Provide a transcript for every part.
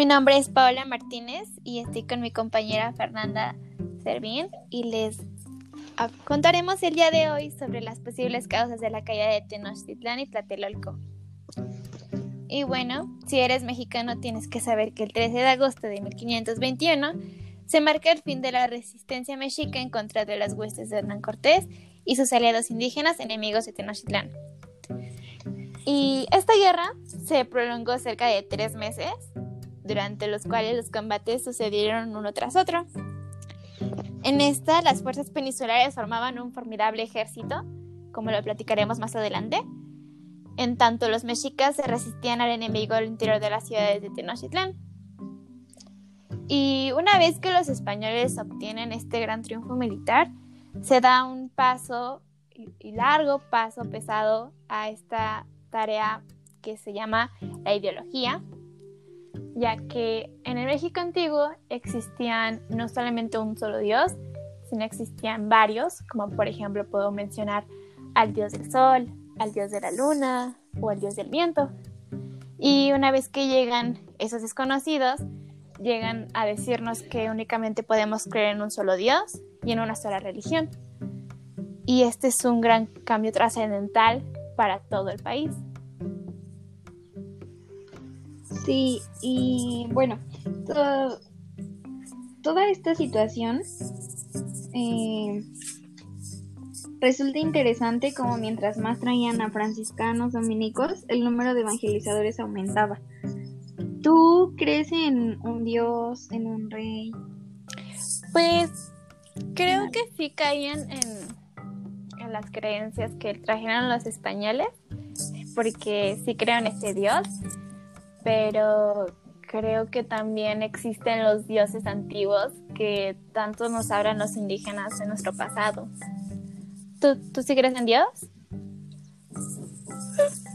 Mi nombre es Paola Martínez y estoy con mi compañera Fernanda Servín y les contaremos el día de hoy sobre las posibles causas de la caída de Tenochtitlán y Tlatelolco. Y bueno, si eres mexicano tienes que saber que el 13 de agosto de 1521 se marca el fin de la resistencia mexica en contra de las huestes de Hernán Cortés y sus aliados indígenas enemigos de Tenochtitlán. Y esta guerra se prolongó cerca de tres meses durante los cuales los combates sucedieron uno tras otro. En esta, las fuerzas peninsulares formaban un formidable ejército, como lo platicaremos más adelante. En tanto, los mexicas se resistían al enemigo al interior de las ciudades de Tenochtitlán. Y una vez que los españoles obtienen este gran triunfo militar, se da un paso y largo paso pesado a esta tarea que se llama la ideología, ya que en el México antiguo existían no solamente un solo dios, sino existían varios, como por ejemplo puedo mencionar al dios del sol, al dios de la luna o al dios del viento. Y una vez que llegan esos desconocidos, llegan a decirnos que únicamente podemos creer en un solo dios y en una sola religión. Y este es un gran cambio trascendental para todo el país. Sí, y bueno, toda esta situación eh, resulta interesante como mientras más traían a franciscanos dominicos, el número de evangelizadores aumentaba. ¿Tú crees en un dios, en un rey? Pues creo que sí caían en, las creencias que trajeron los españoles, porque sí creo en este dios pero creo que también existen los dioses antiguos que tanto nos hablan los indígenas de nuestro pasado. ¿Tú, ¿tú sí crees en Dios?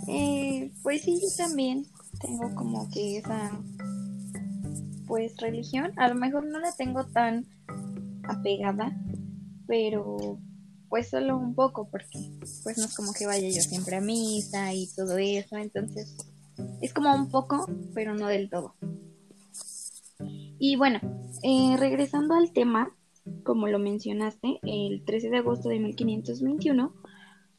Eh, pues sí, yo también tengo como que esa pues religión. A lo mejor no la tengo tan apegada, pero pues solo un poco porque pues no es como que vaya yo siempre a misa y todo eso, entonces es como un poco, pero no del todo. Y bueno, eh, regresando al tema, como lo mencionaste, el 13 de agosto de 1521,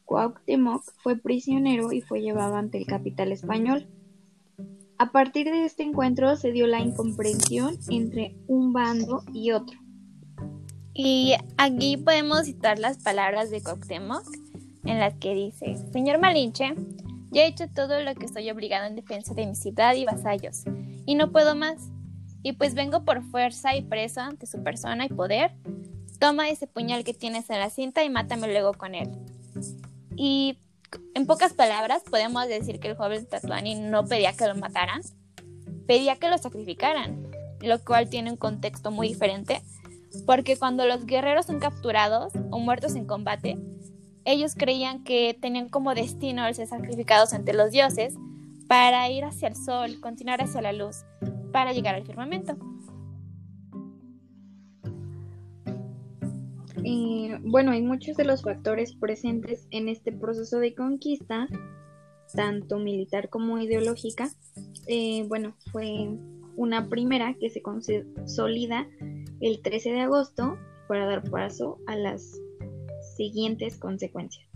Cuauhtémoc fue prisionero y fue llevado ante el capital español. A partir de este encuentro se dio la incomprensión entre un bando y otro. Y aquí podemos citar las palabras de Cuauhtémoc en las que dice, Señor Malinche, ya he hecho todo lo que estoy obligado en defensa de mi ciudad y vasallos, y no puedo más. Y pues vengo por fuerza y preso ante su persona y poder. Toma ese puñal que tienes en la cinta y mátame luego con él. Y en pocas palabras, podemos decir que el joven Tatuani no pedía que lo mataran, pedía que lo sacrificaran, lo cual tiene un contexto muy diferente, porque cuando los guerreros son capturados o muertos en combate, ellos creían que tenían como destino el ser sacrificados ante los dioses para ir hacia el sol, continuar hacia la luz, para llegar al firmamento. bueno, hay muchos de los factores presentes en este proceso de conquista, tanto militar como ideológica. Eh, bueno, fue una primera que se consolida el 13 de agosto para dar paso a las siguientes consecuencias.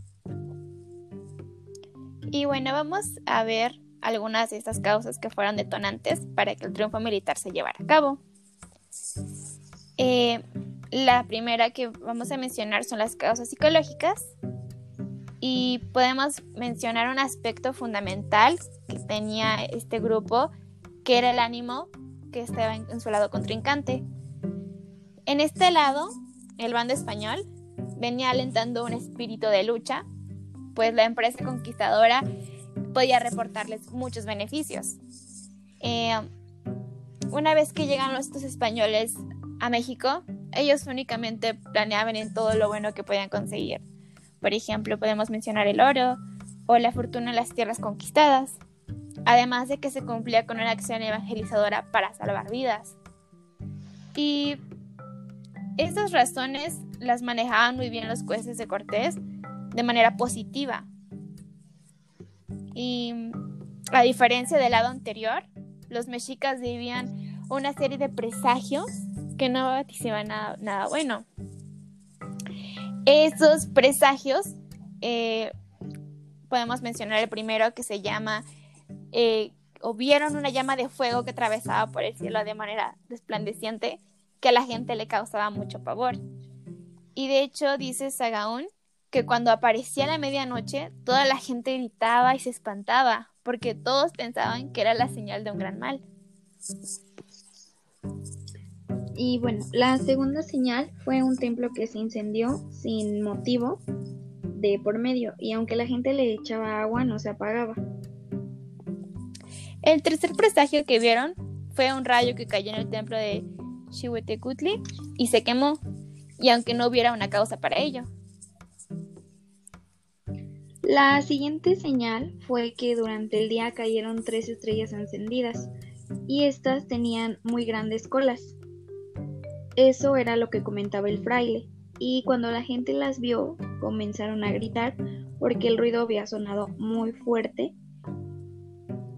Y bueno, vamos a ver algunas de estas causas que fueron detonantes para que el triunfo militar se llevara a cabo. Eh, la primera que vamos a mencionar son las causas psicológicas y podemos mencionar un aspecto fundamental que tenía este grupo, que era el ánimo que estaba en su lado contrincante. En este lado, el bando español venía alentando un espíritu de lucha, pues la empresa conquistadora podía reportarles muchos beneficios. Eh, una vez que llegan los españoles a México, ellos únicamente planeaban en todo lo bueno que podían conseguir. Por ejemplo, podemos mencionar el oro o la fortuna en las tierras conquistadas, además de que se cumplía con una acción evangelizadora para salvar vidas. Y estas razones las manejaban muy bien los jueces de Cortés de manera positiva. Y a diferencia del lado anterior, los mexicas vivían una serie de presagios que no vaticinaban nada, nada bueno. Esos presagios, eh, podemos mencionar el primero que se llama, eh, o vieron una llama de fuego que atravesaba por el cielo de manera desplandeciente, que a la gente le causaba mucho pavor. Y de hecho dice Sagaún que cuando aparecía la medianoche, toda la gente gritaba y se espantaba, porque todos pensaban que era la señal de un gran mal. Y bueno, la segunda señal fue un templo que se incendió sin motivo de por medio, y aunque la gente le echaba agua, no se apagaba. El tercer presagio que vieron fue un rayo que cayó en el templo de Xihuetecutli y se quemó, y aunque no hubiera una causa para ello. La siguiente señal fue que durante el día cayeron tres estrellas encendidas y estas tenían muy grandes colas. Eso era lo que comentaba el fraile y cuando la gente las vio comenzaron a gritar porque el ruido había sonado muy fuerte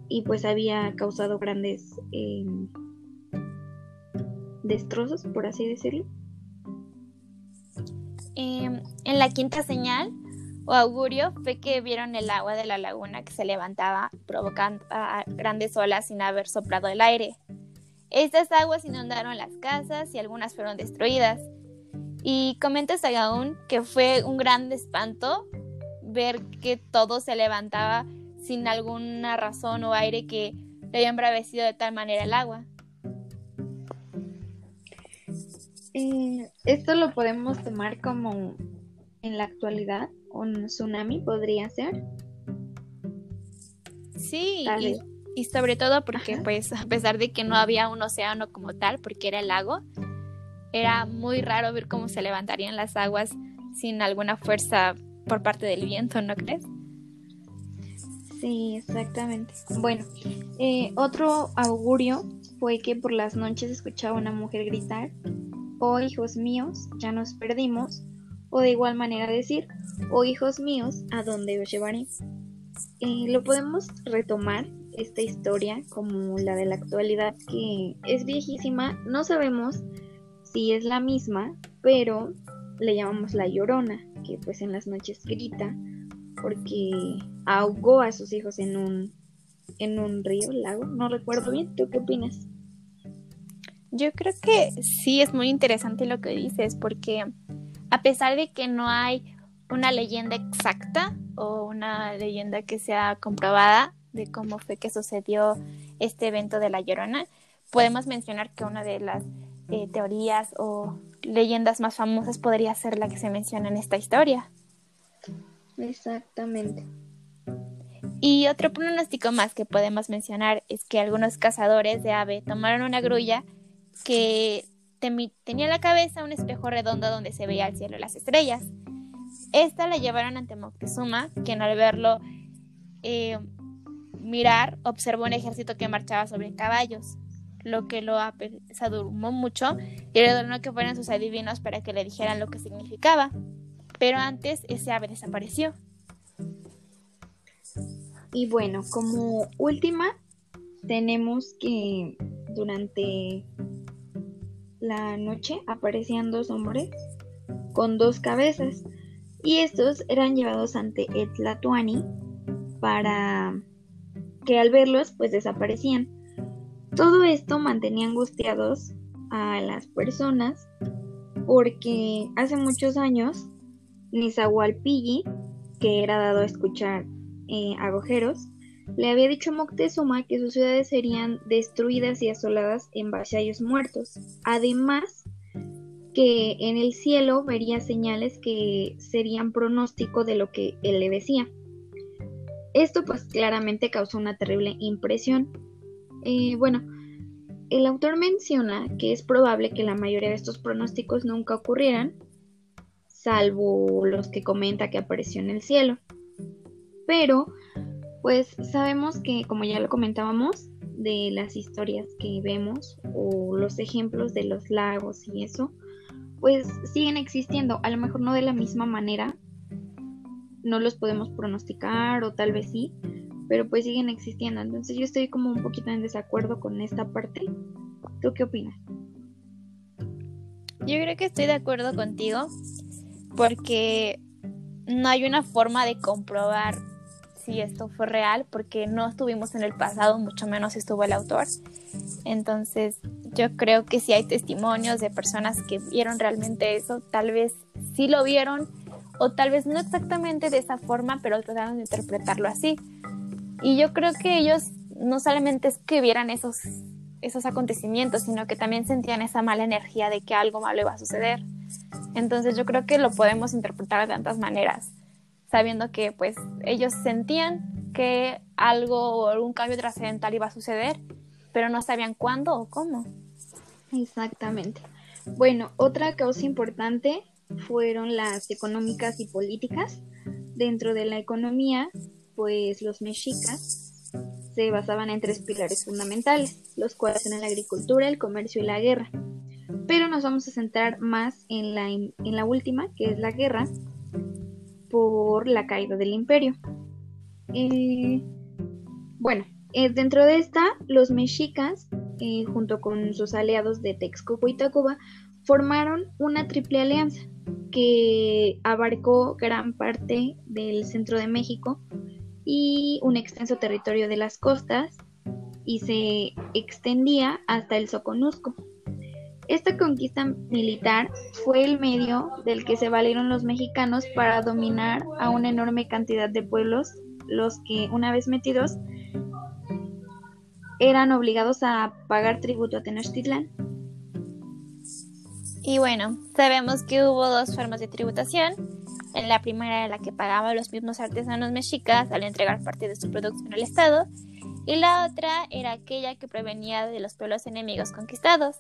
y pues había causado grandes em, destrozos, por así decirlo. Em, en la quinta señal o augurio fue que vieron el agua de la laguna que se levantaba provocando grandes olas sin haber soplado el aire. Estas aguas inundaron las casas y algunas fueron destruidas. Y comenta Sagaún que fue un gran espanto ver que todo se levantaba sin alguna razón o aire que le había embravecido de tal manera el agua. Eh, esto lo podemos tomar como en la actualidad un tsunami podría ser. Sí, y, sobre todo porque pues a pesar de que no había un océano como tal, porque era el lago, era muy raro ver cómo se levantarían las aguas sin alguna fuerza por parte del viento, ¿no crees? Sí, exactamente. Bueno, eh, otro augurio fue que por las noches escuchaba una mujer gritar, oh hijos míos, ya nos perdimos, o de igual manera decir, oh hijos míos, ¿a dónde os llevaré? Eh, lo podemos retomar esta historia como la de la actualidad que es viejísima, no sabemos si es la misma, pero le llamamos la llorona, que pues en las noches grita porque ahogó a sus hijos en un en un río, lago, no recuerdo bien, ¿tú qué opinas? Yo creo que sí es muy interesante lo que dices porque a pesar de que no hay una leyenda exacta o una leyenda que sea comprobada de cómo fue que sucedió este evento de la Llorona, podemos mencionar que una de las eh, teorías o leyendas más famosas podría ser la que se menciona en esta historia. Exactamente. Y otro pronóstico más que podemos mencionar es que algunos cazadores de ave tomaron una grulla que tenía en la cabeza un espejo redondo donde se veía el cielo y las estrellas. Esta la llevaron ante Moctezuma, quien al verlo eh, mirar observó un ejército que marchaba sobre caballos, lo que lo apesadumó mucho y le ordenó que fueran sus adivinos para que le dijeran lo que significaba. Pero antes ese ave desapareció. Y bueno, como última, tenemos que durante la noche aparecían dos hombres con dos cabezas y estos eran llevados ante Etlatuani para que al verlos pues desaparecían. Todo esto mantenía angustiados a las personas porque hace muchos años Nizahualpilli, que era dado a escuchar eh, agujeros, le había dicho Moctezuma que sus ciudades serían destruidas y asoladas en vasallos muertos. Además, que en el cielo vería señales que serían pronóstico de lo que él le decía. Esto pues claramente causó una terrible impresión. Eh, bueno, el autor menciona que es probable que la mayoría de estos pronósticos nunca ocurrieran, salvo los que comenta que apareció en el cielo. Pero pues sabemos que, como ya lo comentábamos, de las historias que vemos o los ejemplos de los lagos y eso, pues siguen existiendo, a lo mejor no de la misma manera, no los podemos pronosticar o tal vez sí, pero pues siguen existiendo. Entonces yo estoy como un poquito en desacuerdo con esta parte. ¿Tú qué opinas? Yo creo que estoy de acuerdo contigo porque no hay una forma de comprobar si esto fue real porque no estuvimos en el pasado, mucho menos estuvo el autor. Entonces yo creo que si hay testimonios de personas que vieron realmente eso, tal vez sí lo vieron o tal vez no exactamente de esa forma, pero trataron de interpretarlo así. Y yo creo que ellos no solamente es que vieran esos, esos acontecimientos, sino que también sentían esa mala energía de que algo malo iba a suceder. Entonces yo creo que lo podemos interpretar de tantas maneras, sabiendo que pues ellos sentían que algo o algún cambio trascendental iba a suceder, pero no sabían cuándo o cómo. Exactamente. Bueno, otra causa importante fueron las económicas y políticas. Dentro de la economía, pues los mexicas se basaban en tres pilares fundamentales, los cuales eran la agricultura, el comercio y la guerra. Pero nos vamos a centrar más en la, en la última, que es la guerra por la caída del imperio. Eh, bueno, eh, dentro de esta, los mexicas, eh, junto con sus aliados de Texcoco y Tacuba, formaron una triple alianza que abarcó gran parte del centro de México y un extenso territorio de las costas y se extendía hasta el Soconusco. Esta conquista militar fue el medio del que se valieron los mexicanos para dominar a una enorme cantidad de pueblos, los que, una vez metidos, eran obligados a pagar tributo a Tenochtitlán. Y bueno, sabemos que hubo dos formas de tributación. En la primera era la que pagaban los mismos artesanos mexicas al entregar parte de su producción al Estado, y la otra era aquella que provenía de los pueblos enemigos conquistados.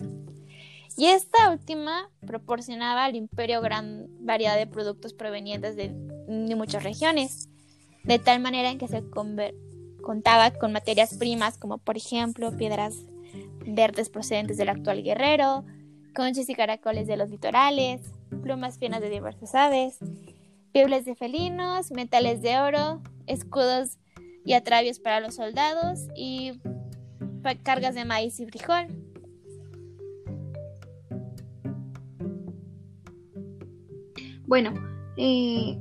Y esta última proporcionaba al imperio gran variedad de productos provenientes de, muchas regiones, de tal manera en que se contaba con materias primas como por ejemplo piedras verdes procedentes del actual Guerrero, conchas y caracoles de los litorales, plumas finas de diversas aves, pieles de felinos, metales de oro, escudos y atravios para los soldados y cargas de maíz y frijol. Bueno, eh,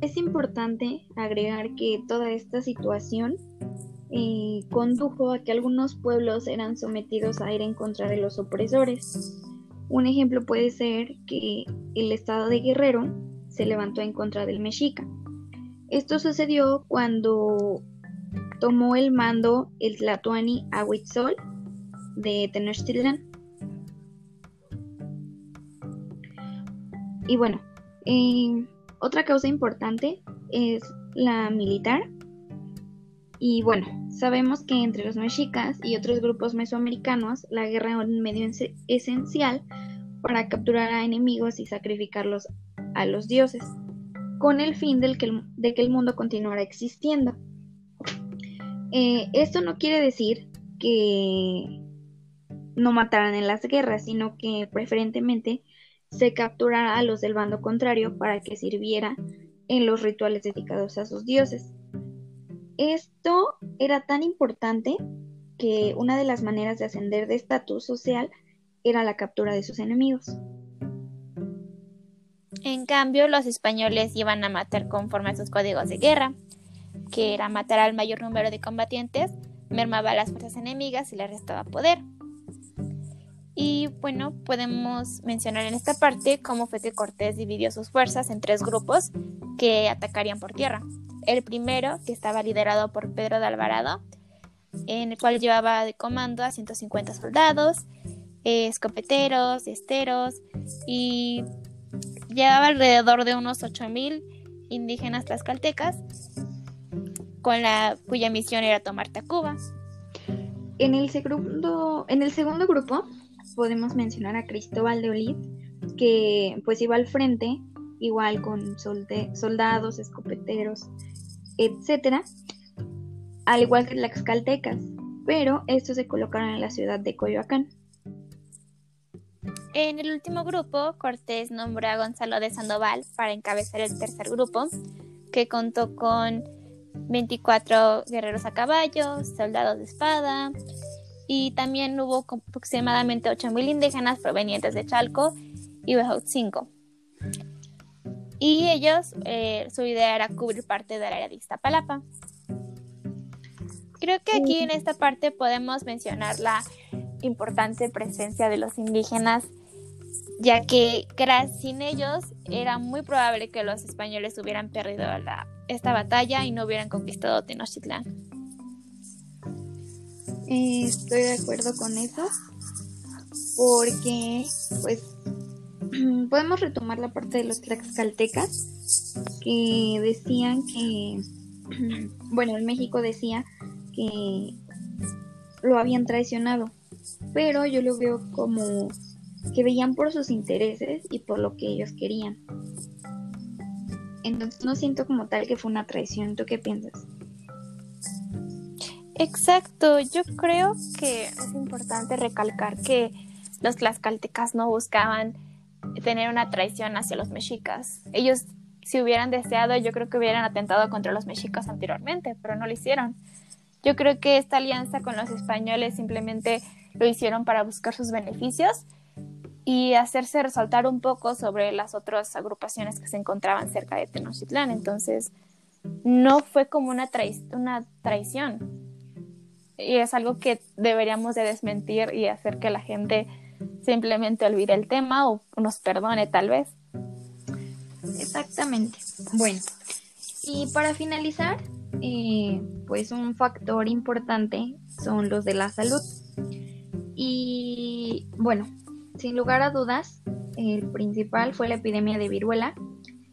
es importante agregar que toda esta situación eh, condujo a que algunos pueblos eran sometidos a ir en contra de los opresores. Un ejemplo puede ser que el estado de Guerrero se levantó en contra del Mexica. Esto sucedió cuando tomó el mando el Tlatoani Ahuitzol de Tenochtitlán. Y bueno, eh, otra causa importante es la militar. Y bueno, sabemos que entre los mexicas y otros grupos mesoamericanos, la guerra era un medio esencial para capturar a enemigos y sacrificarlos a los dioses, con el fin de que el mundo continuara existiendo. Eh, esto no quiere decir que no mataran en las guerras, sino que preferentemente se capturara a los del bando contrario para que sirviera en los rituales dedicados a sus dioses. Esto era tan importante que una de las maneras de ascender de estatus social era la captura de sus enemigos. En cambio, los españoles iban a matar conforme a sus códigos de guerra, que era matar al mayor número de combatientes, mermaba a las fuerzas enemigas y le restaba poder. Y bueno, podemos mencionar en esta parte cómo fue que Cortés dividió sus fuerzas en tres grupos que atacarían por tierra. El primero, que estaba liderado por Pedro de Alvarado, en el cual llevaba de comando a 150 soldados, escopeteros, esteros y llevaba alrededor de unos 8.000 indígenas tlaxcaltecas, con la, cuya misión era tomar Tacuba. En el, segundo, en el segundo grupo podemos mencionar a Cristóbal de Olid, que pues iba al frente, igual con soldados, escopeteros, etcétera, al igual que las caltecas, pero estos se colocaron en la ciudad de Coyoacán. En el último grupo, Cortés nombró a Gonzalo de Sandoval para encabezar el tercer grupo, que contó con 24 guerreros a caballo, soldados de espada, y también hubo aproximadamente 8.000 indígenas provenientes de Chalco y Huejotzingo. Y ellos, eh, su idea era cubrir parte del área de Iztapalapa. Creo que aquí en esta parte podemos mencionar la importante presencia de los indígenas, ya que sin ellos era muy probable que los españoles hubieran perdido esta batalla y no hubieran conquistado Tenochtitlán. Estoy de acuerdo con eso, porque pues podemos retomar la parte de los tlaxcaltecas que decían que, bueno, en México decía que lo habían traicionado, pero yo lo veo como que veían por sus intereses y por lo que ellos querían. Entonces no siento como tal que fue una traición. ¿Tú qué piensas? Exacto, yo creo que es importante recalcar que los tlaxcaltecas no buscaban tener una traición hacia los mexicas. Ellos, si hubieran deseado, yo creo que hubieran atentado contra los mexicas anteriormente, pero no lo hicieron. Yo creo que esta alianza con los españoles simplemente lo hicieron para buscar sus beneficios y hacerse resaltar un poco sobre las otras agrupaciones que se encontraban cerca de Tenochtitlán. Entonces, no fue como una, una traición. Y es algo que deberíamos de desmentir y hacer que la gente simplemente olvide el tema o nos perdone tal vez. Exactamente. Bueno, y para finalizar, eh, pues un factor importante son los de la salud. Y bueno, sin lugar a dudas, el principal fue la epidemia de viruela,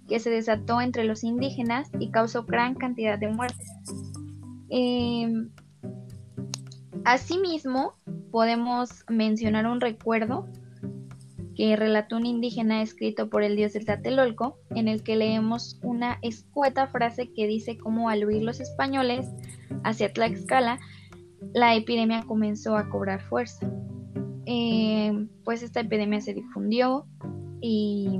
que se desató entre los indígenas y causó gran cantidad de muertes. Eh, asimismo, podemos mencionar un recuerdo que relató un indígena escrito por el dios del Tlatelolco, en el que leemos una escueta frase que dice cómo al huir los españoles hacia Tlaxcala, la epidemia comenzó a cobrar fuerza. Eh, pues esta epidemia se difundió y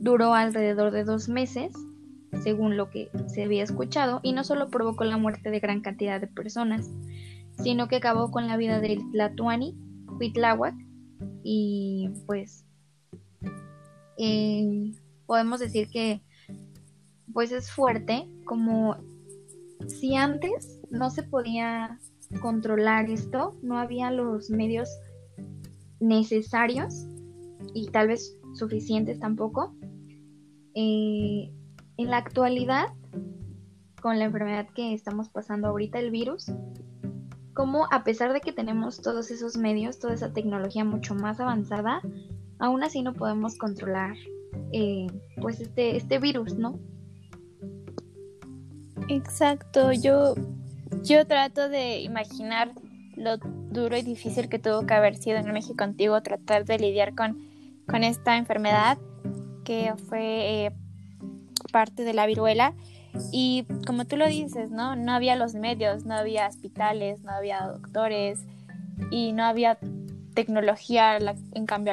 duró alrededor de dos meses, según lo que se había escuchado, y no solo provocó la muerte de gran cantidad de personas, sino que acabó con la vida del Tlatuani, Huitláhuac, y pues eh, podemos decir que pues es fuerte, como si antes no se podía controlar esto, no había los medios necesarios y tal vez suficientes tampoco. Eh, en la actualidad, con la enfermedad que estamos pasando ahorita, el virus, como a pesar de que tenemos todos esos medios, toda esa tecnología mucho más avanzada, aún así no podemos controlar eh, pues este, este virus, ¿no? Exacto, yo, yo trato de imaginar lo duro y difícil que tuvo que haber sido en México antiguo tratar de lidiar con, con esta enfermedad que fue eh, parte de la viruela y como tú lo dices, ¿no? No había los medios, no había hospitales, no había doctores y no había tecnología, en cambio,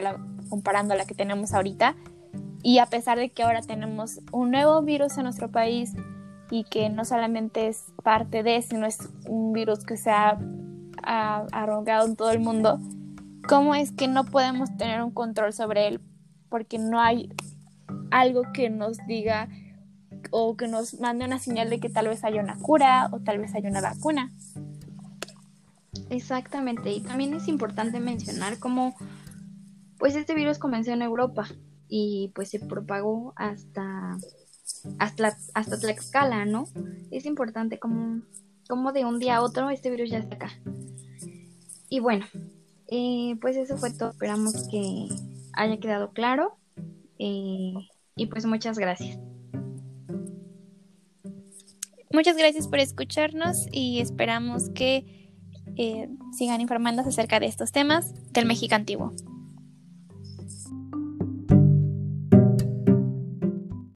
comparando a la que tenemos ahorita. Y a pesar de que ahora tenemos un nuevo virus en nuestro país y que no solamente es parte de, sino es un virus que se ha, arrogado en todo el mundo, ¿cómo es que no podemos tener un control sobre él? Porque no hay algo que nos diga o que nos mande una señal de que tal vez haya una cura o tal vez haya una vacuna. Exactamente, y también es importante mencionar cómo pues este virus comenzó en Europa y pues se propagó hasta hasta, hasta Tlaxcala, ¿no? Es importante como, como de un día a otro este virus ya está acá. Y bueno, eh, pues eso fue todo. Esperamos que haya quedado claro. Eh, y pues muchas gracias. Muchas gracias por escucharnos y esperamos que eh, sigan informándose acerca de estos temas del México antiguo.